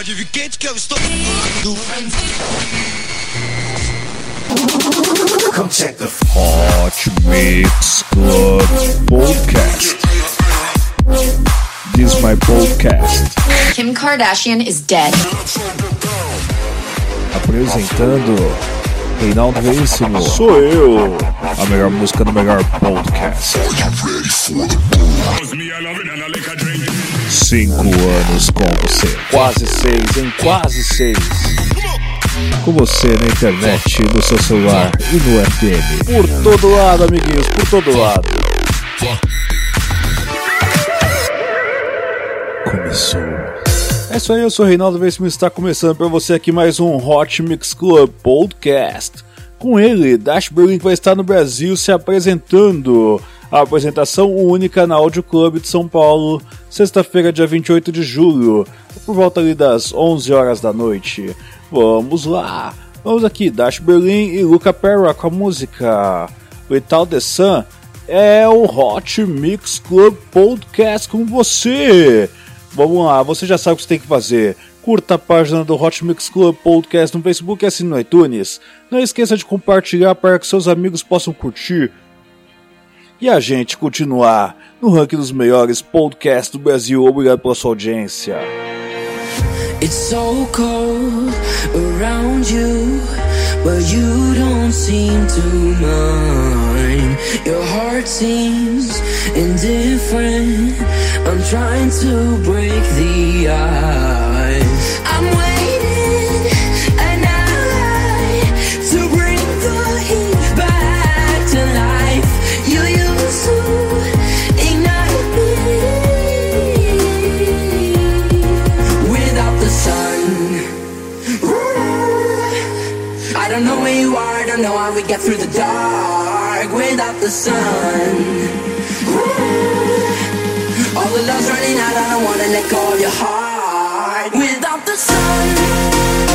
Pode vir quente que eu estou. Hot Mix Club Podcast. This is my podcast. Kim Kardashian is dead. Apresentando Reinaldo Veríssimo. Sou eu. A melhor música do melhor podcast. Cinco anos com você. Quase seis, hein? Quase seis. Com você na internet, no seu celular e no FM. Por todo lado, amiguinhos, por todo lado. Começou. É isso aí, eu sou o Reinaldo Veríssimo e está começando para você aqui mais um Hot Mix Club Podcast. Com ele, Dash Berlin que vai estar no Brasil se apresentando. A apresentação única na Audio Club de São Paulo, sexta-feira, dia 28 de julho, por volta ali das 11 horas da noite. Vamos lá! Vamos aqui, Dash Berlin e Luca Perra com a música Without the Sun é o Hot Mix Club Podcast com você. Vamos lá, você já sabe o que você tem que fazer. Curta a página do Hot Mix Club Podcast no Facebook e assine no iTunes. Não esqueça de compartilhar para que seus amigos possam curtir. E a gente continuar no ranking dos melhores podcasts do Brasil. Obrigado pela sua audiência. It's so cold around you, but you don't seem to mind. Your heart seems indifferent. I'm trying to break the ice. I'm get through the dark without the sun. All the love's running out, I don't wanna let go of your heart without the sun.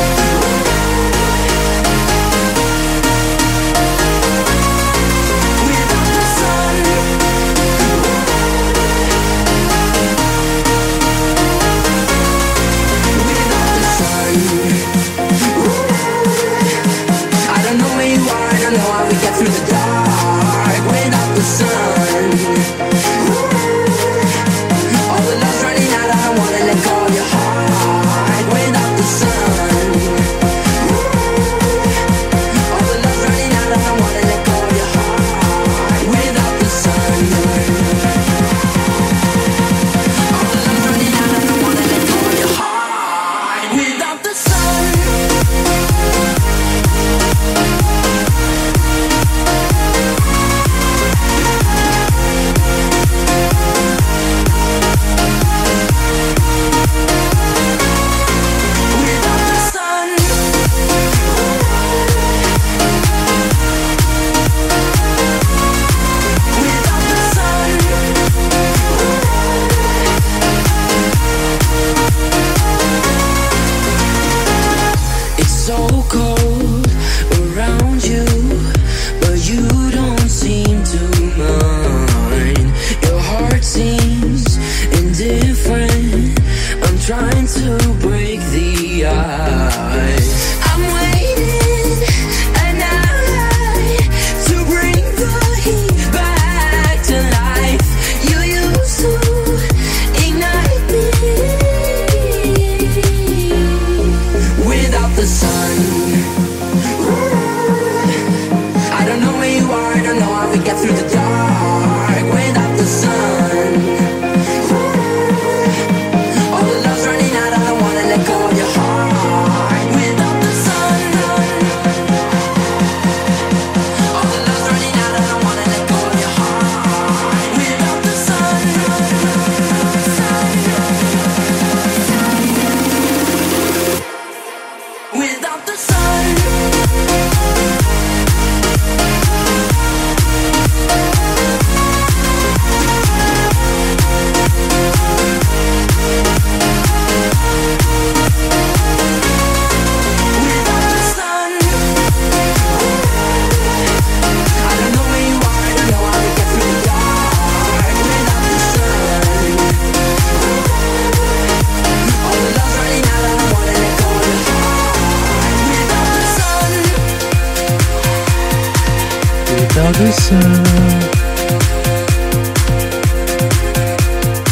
Sun.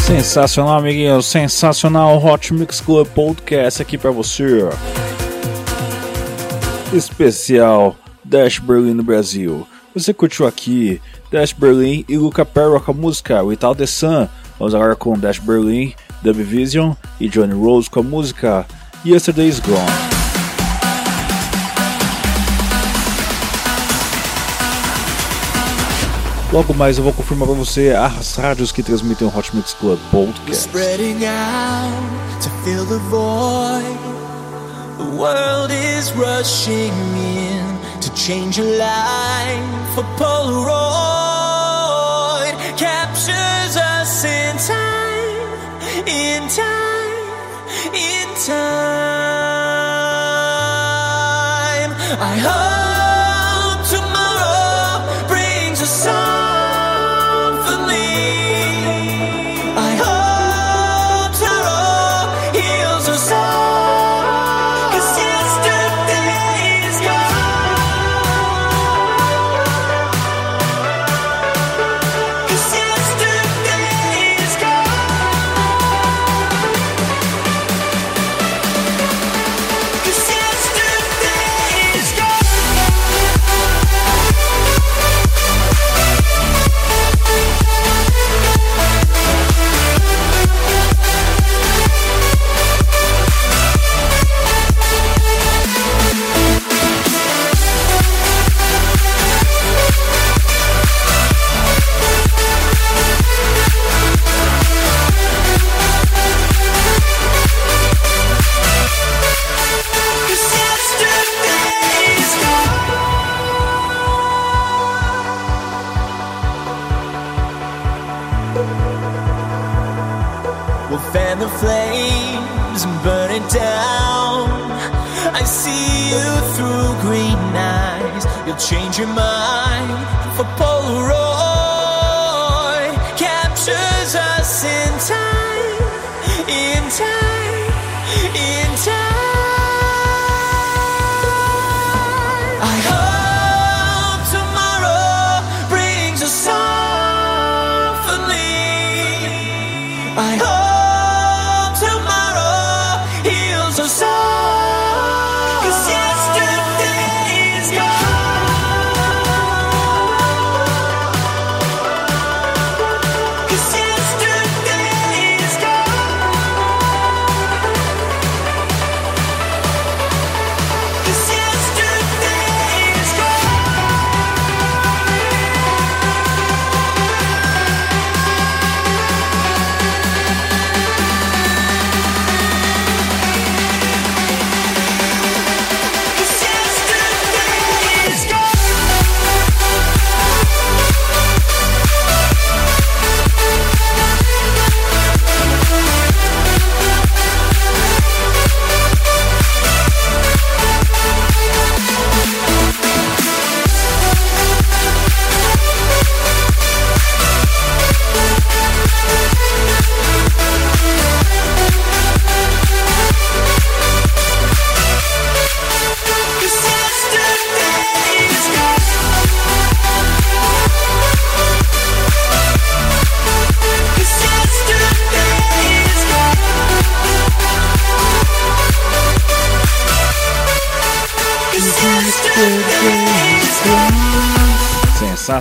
Sensacional, amiguinho. Sensacional Hot Mix Club Podcast aqui pra você. Especial Dash Berlin no Brasil. Você curtiu aqui Dash Berlin e Luca Perro com a música Without the Sun. Vamos agora com Dash Berlin, Dub Vision e Johnny Rose com a música Yesterday's Gone. Logo mais eu vou confirmar pra você as rádios que transmitem o Hot Mix Club Podcast. Spreading out to fill the void. The world is rushing in to change your life. A Polaroid captures us in time, in time, in time.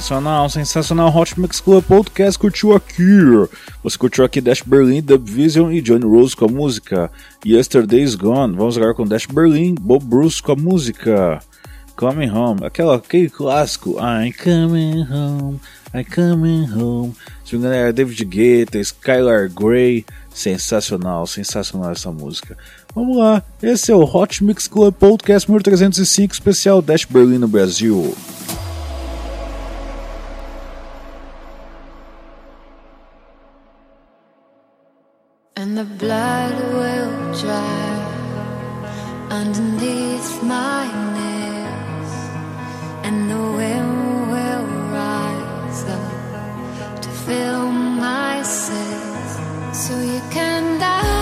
Sensacional, sensacional Hot Mix Club Podcast curtiu aqui. Você curtiu aqui Dash Berlin, Dub Vision e Johnny Rose com a música Yesterday's Gone. Vamos agora com Dash Berlin, Bob Bruce com a música Coming Home, aquela, aquele clássico I'm coming home, I'm coming home. Se não me engano era David Guetta, Skylar Grey. Sensacional, sensacional essa música. Vamos lá, esse é o Hot Mix Club Podcast número 305, especial Dash Berlin no Brasil. And the blood will dry underneath my nails, and the wind will rise up to fill my sails. So you can down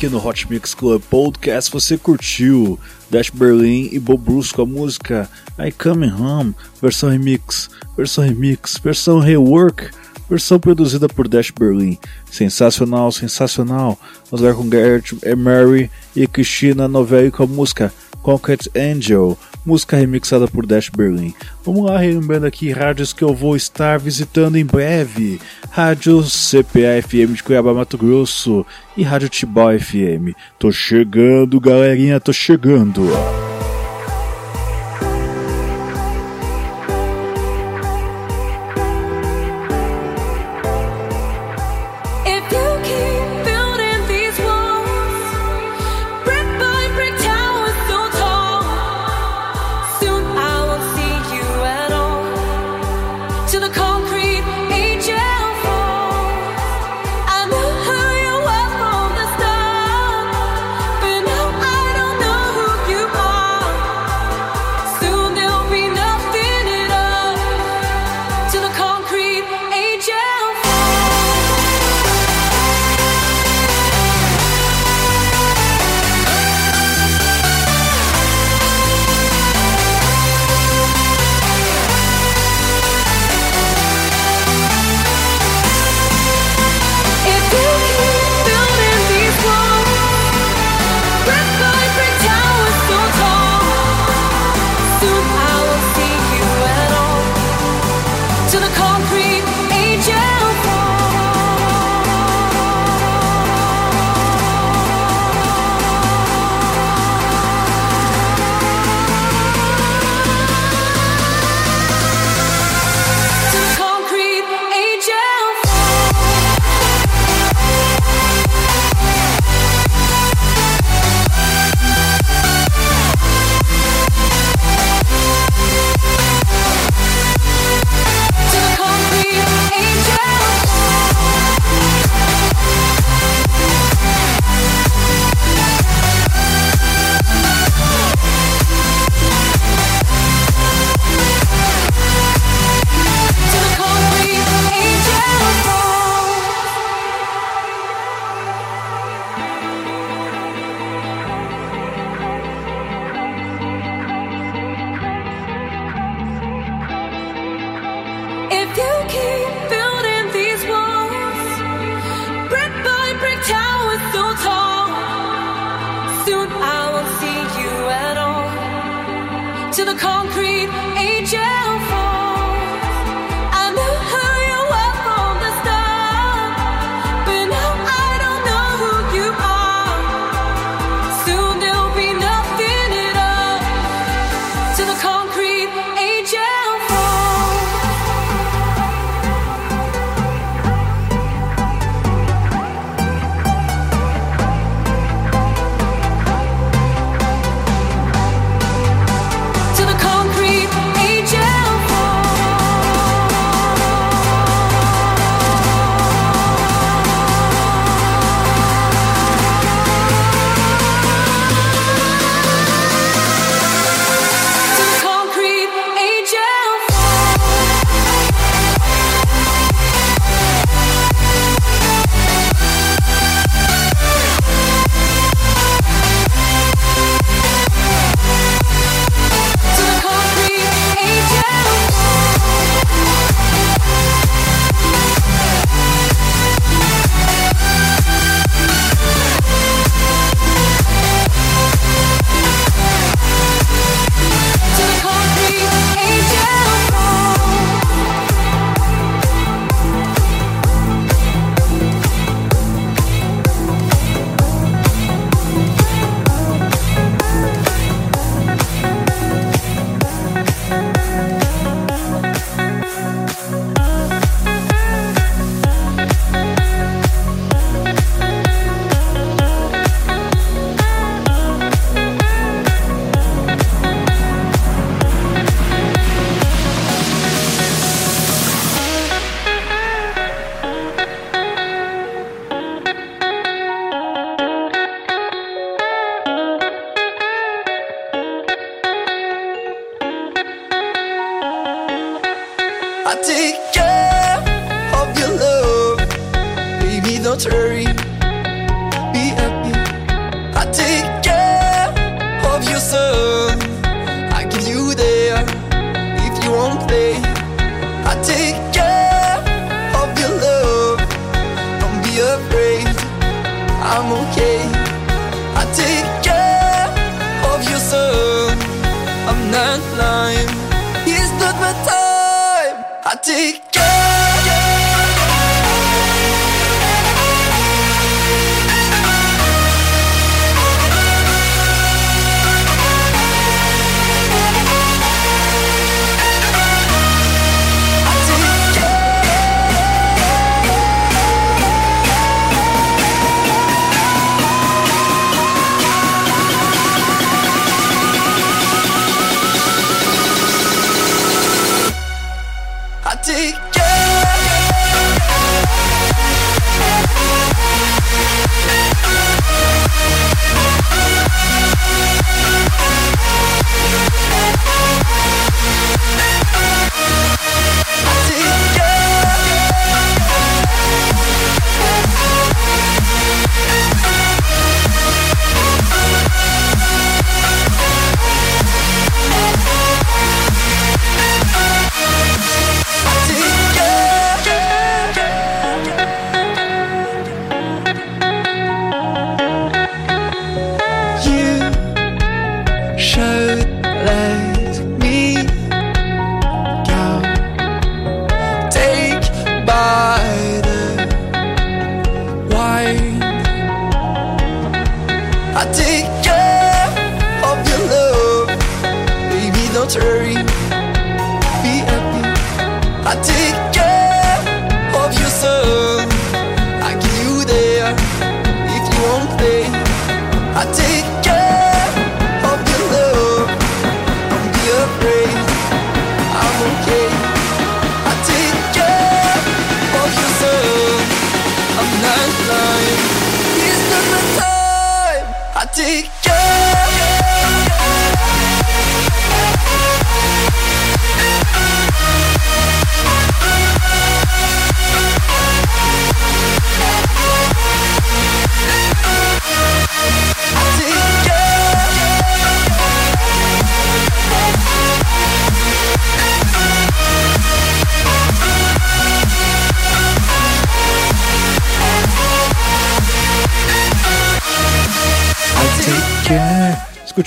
aqui no Hot Mix Club Podcast você curtiu Dash Berlin e Bob Bruce com a música I Come Home, versão remix, versão remix, versão rework, versão produzida por Dash Berlin. Sensacional, sensacional. Vamos lá com Gert, Mary e Christina Novelli com a música Concrete Angel música remixada por Dash Berlin. Vamos lá, relembrando aqui rádios que eu vou estar visitando em breve: Rádio CPA-FM de Cuiabá, Mato Grosso e Rádio Tibau FM. Tô chegando, galerinha, tô chegando! I take care of your love, baby. Don't hurry,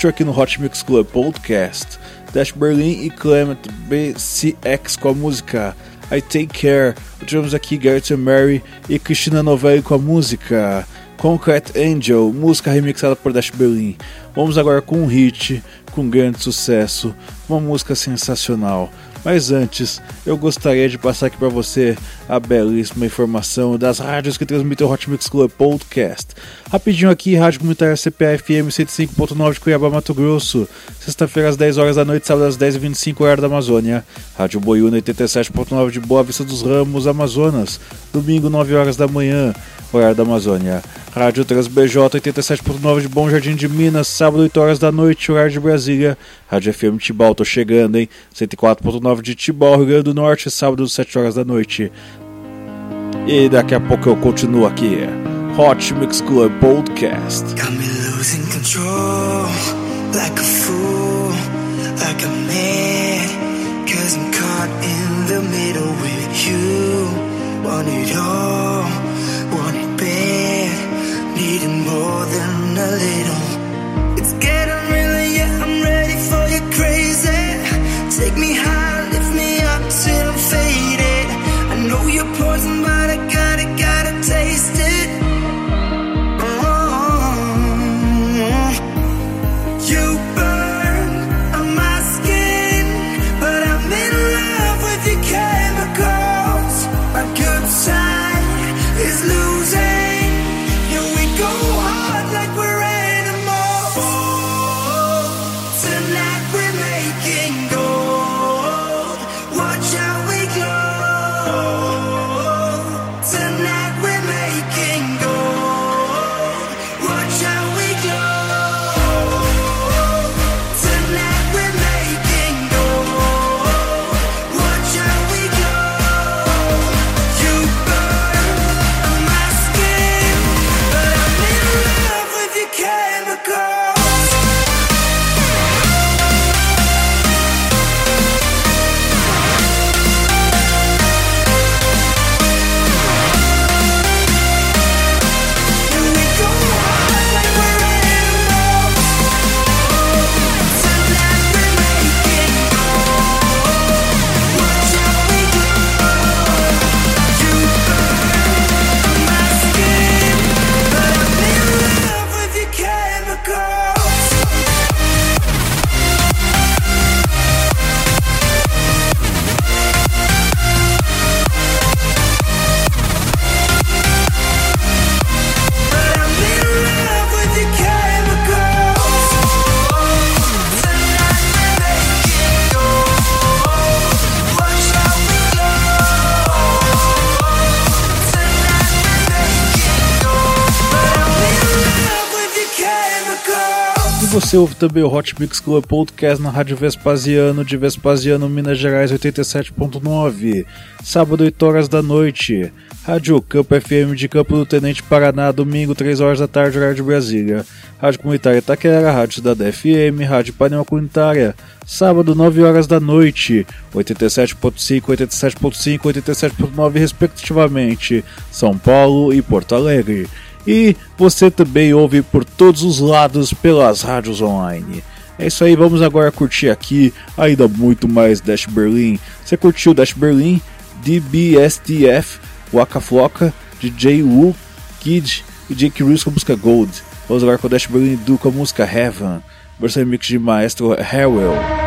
Escutou aqui no Hot Mix Club Podcast. Dash Berlin e Clement BCX com a música I Take Care. Tivemos aqui Garrett Mary e Cristina Novelli com a música Concrete Angel, música remixada por Dash Berlin. Vamos agora com um hit, com grande sucesso, uma música sensacional. Mas antes, eu gostaria de passar aqui para você a belíssima informação das rádios que transmitem o Hot Mix Club Podcast. Rapidinho aqui, Rádio Comunitária CPFM 105.9 de Cuiabá, Mato Grosso. Sexta-feira às 10 horas da noite, sábado às 10h25, horário da Amazônia. Rádio Boiúna 87.9 de Boa Vista dos Ramos, Amazonas. Domingo, 9 horas da manhã, horário da Amazônia. Rádio TransBJ 87.9 de Bom Jardim de Minas, sábado 8 horas da noite, horário de Brasília. Rádio FM Tibau, tô chegando, hein? 104.9 de Tibau, Rio Grande do Norte, sábado 7 horas da noite. E daqui a pouco eu continuo aqui. Hot Mix Club Podcast. Got me losing control, like a fool, like a man. Cause I'm caught in the middle with you. Want it all, needing more than a little. It's getting real, yeah, I'm ready for you crazy. Take me high, lift me up till I'm faded. I know you're poison, but I gotta, gotta taste você ouve também o Hot Mix Club Podcast na Rádio Vespasiano de Vespasiano, Minas Gerais 87.9, sábado 8 horas da noite. Rádio Campo FM de Campo do Tenente Paraná, domingo 3 horas da tarde, horário de Brasília. Rádio Comunitária Itaquera, Rádio Cidade FM, Rádio Panema Comunitária, sábado 9 horas da noite, 87.5, 87.5, 87.9 respectivamente, São Paulo e Porto Alegre. E você também ouve por todos os lados pelas rádios online. É isso aí, vamos agora curtir aqui ainda muito mais Dash Berlin. Você curtiu Dash Berlin, DBSTF, Waka Flocka, DJ Wu, Kid e Jake Reese com a música Gold. Vamos agora com Dash Berlin do com a música Heaven, versão remix de Maestro Harwell.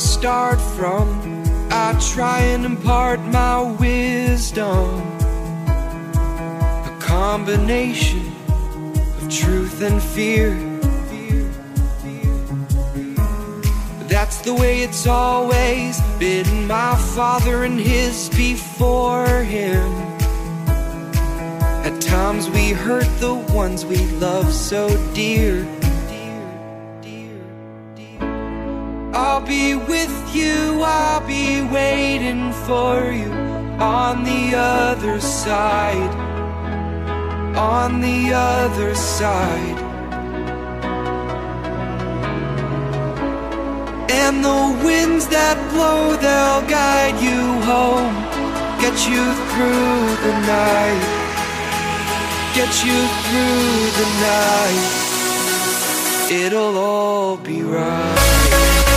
Start from. I try and impart my wisdom. A combination of truth and fear. That's the way it's always been. My father and his before him. At times we hurt the ones we love so dear. I'll be waiting for you on the other side. On the other side. And the winds that blow, they'll guide you home, get you through the night, get you through the night. It'll all be right.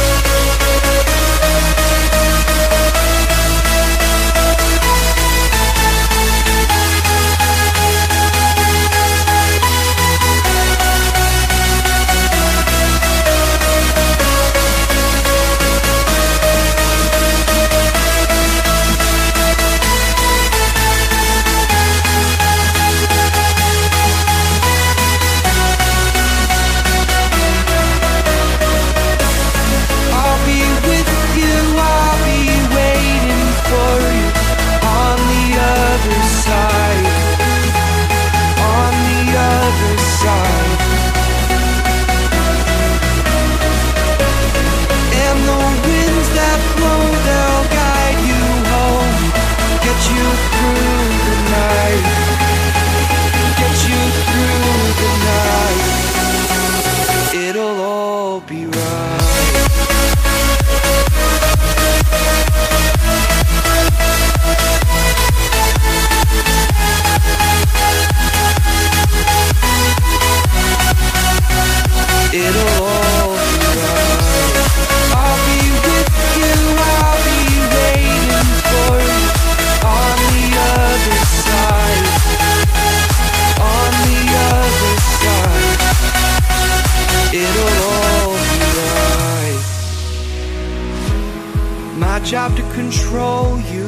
Job to control you,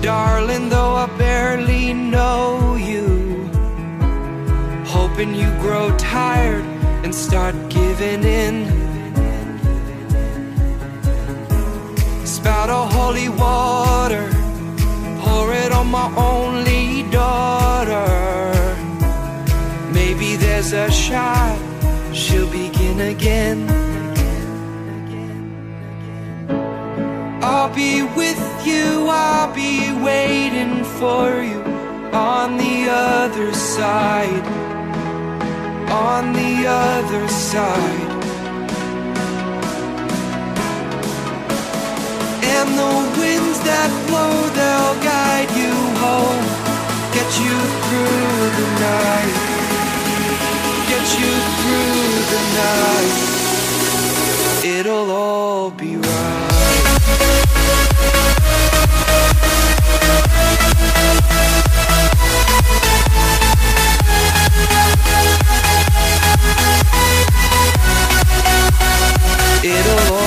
darling. Though I barely know you hoping you grow tired and start giving in. Spout a holy water, pour it on my only daughter. Maybe there's a shot, she'll begin again. I'll be with you, I'll be waiting for you on the other side on the other side. And the winds that blow, they'll guide you home, get you through the night, get you through the night. It'll all be right. It'll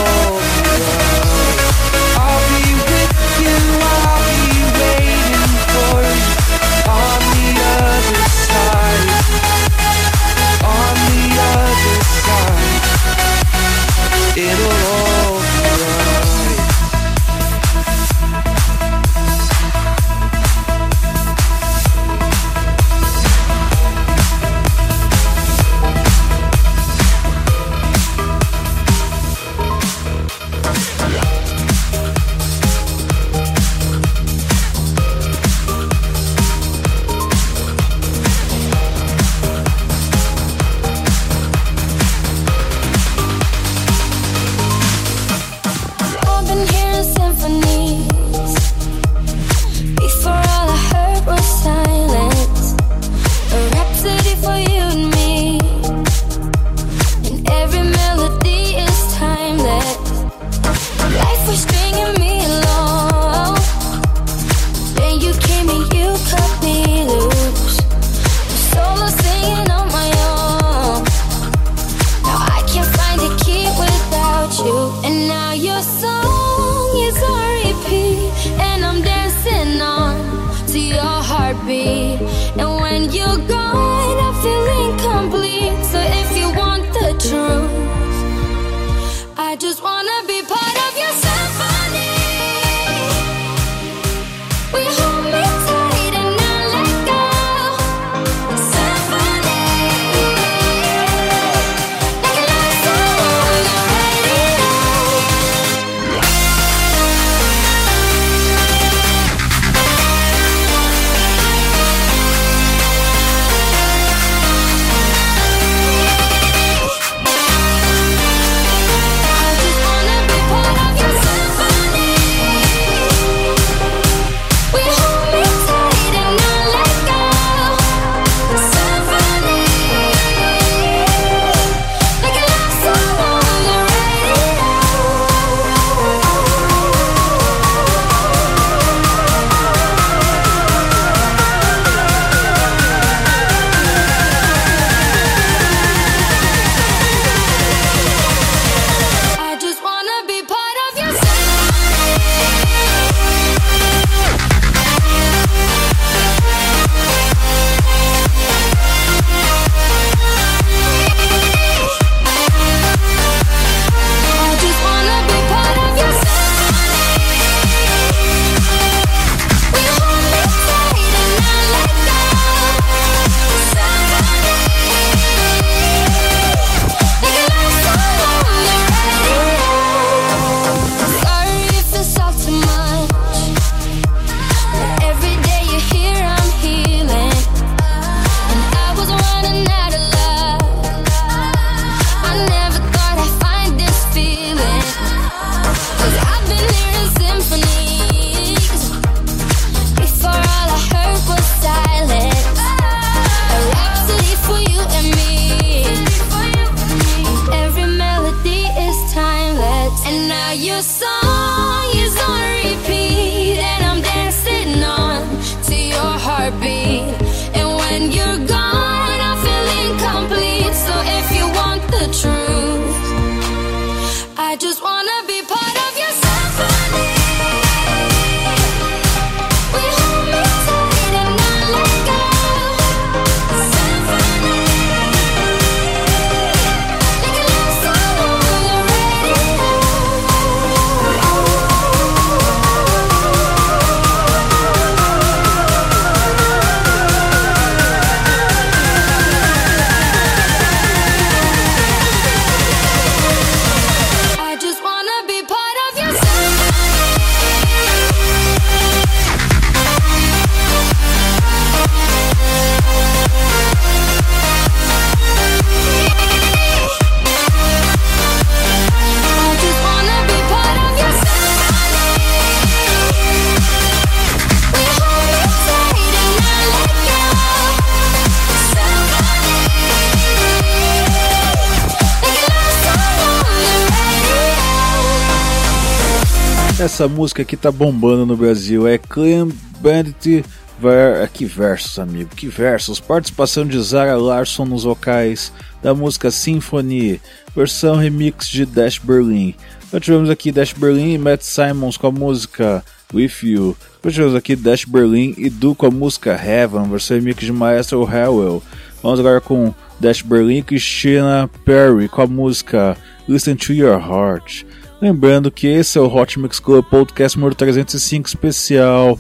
Essa música aqui tá bombando no Brasil. É Clean Bandit. Ver... Que versos, amigo, que versos. Participação de Zara Larson nos vocais da música Symphony, versão remix de Dash Berlin. Nós tivemos aqui Dash Berlin e Matt Simons com a música With You. Nós tivemos aqui Dash Berlin e Du com a música Heaven, versão remix de Maestro Howell. Vamos agora com Dash Berlin e Christina Perry com a música Listen to Your Heart. Lembrando que esse é o Hot Mix Club Podcast número 305 especial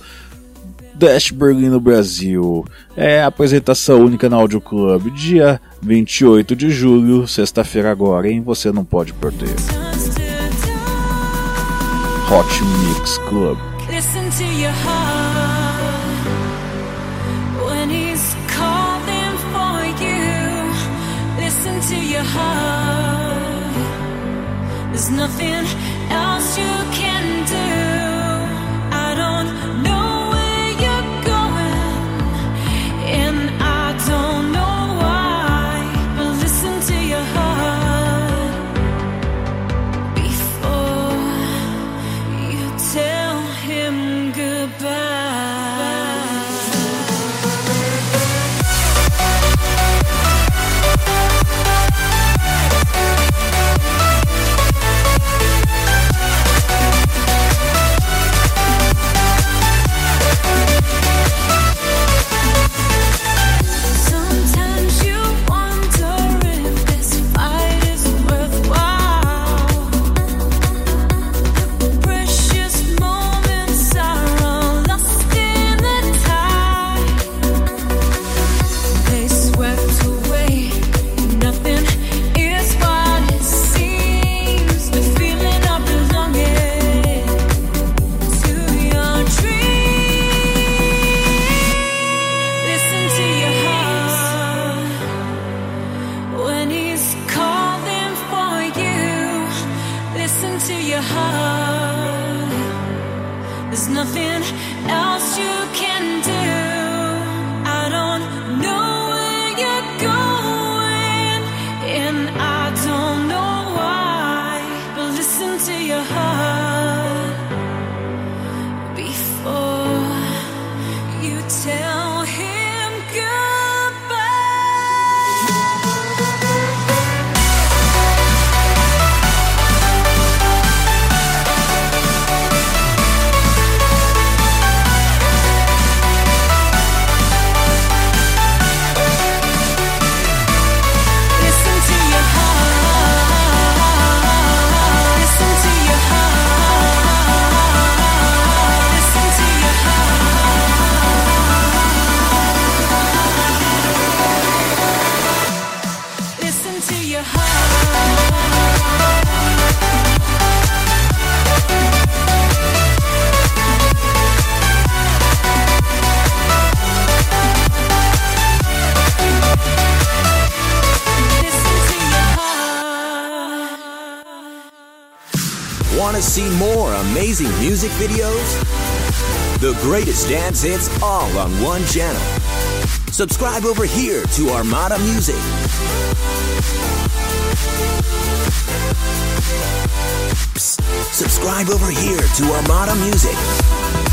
Dash Berlin no Brasil. É apresentação única na Audio Club, dia 28 de julho, sexta-feira agora, hein? Você não pode perder. Hot Mix Club. Listen to your heart when he's calling for you. Listen to your heart. There's nothing else you can see more amazing music videos? The greatest dance hits all on one channel. Subscribe over here to Armada Music. Psst, subscribe over here to Armada Music.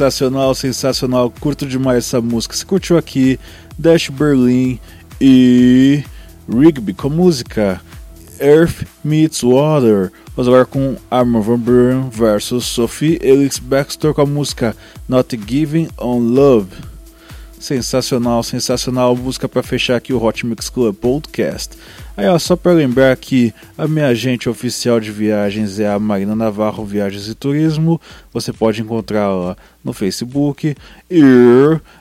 Sensacional, sensacional. Curto demais essa música. Você curtiu aqui Dash Berlin e Rigby com música Earth Meets Water. Vamos agora com Armin van Buuren versus Sophie Elix Baxter com a música Not Giving on Love. Sensacional, sensacional música para fechar aqui o Hot Mix Club Podcast. Aí ó, só para lembrar que a minha agente oficial de viagens é a Marina Navarro Viagens e Turismo. Você pode encontrá-la no Facebook e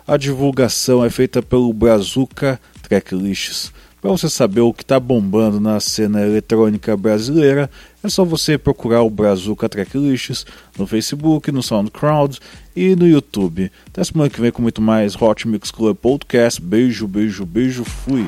a divulgação é feita pelo Brazuca Tracklists. Para você saber o que está bombando na cena eletrônica brasileira, é só você procurar o Brazuca Tracklists no Facebook, no SoundCloud e no YouTube. Até semana que vem com muito mais Hot Mix Club Podcast. Beijo, beijo, beijo, fui!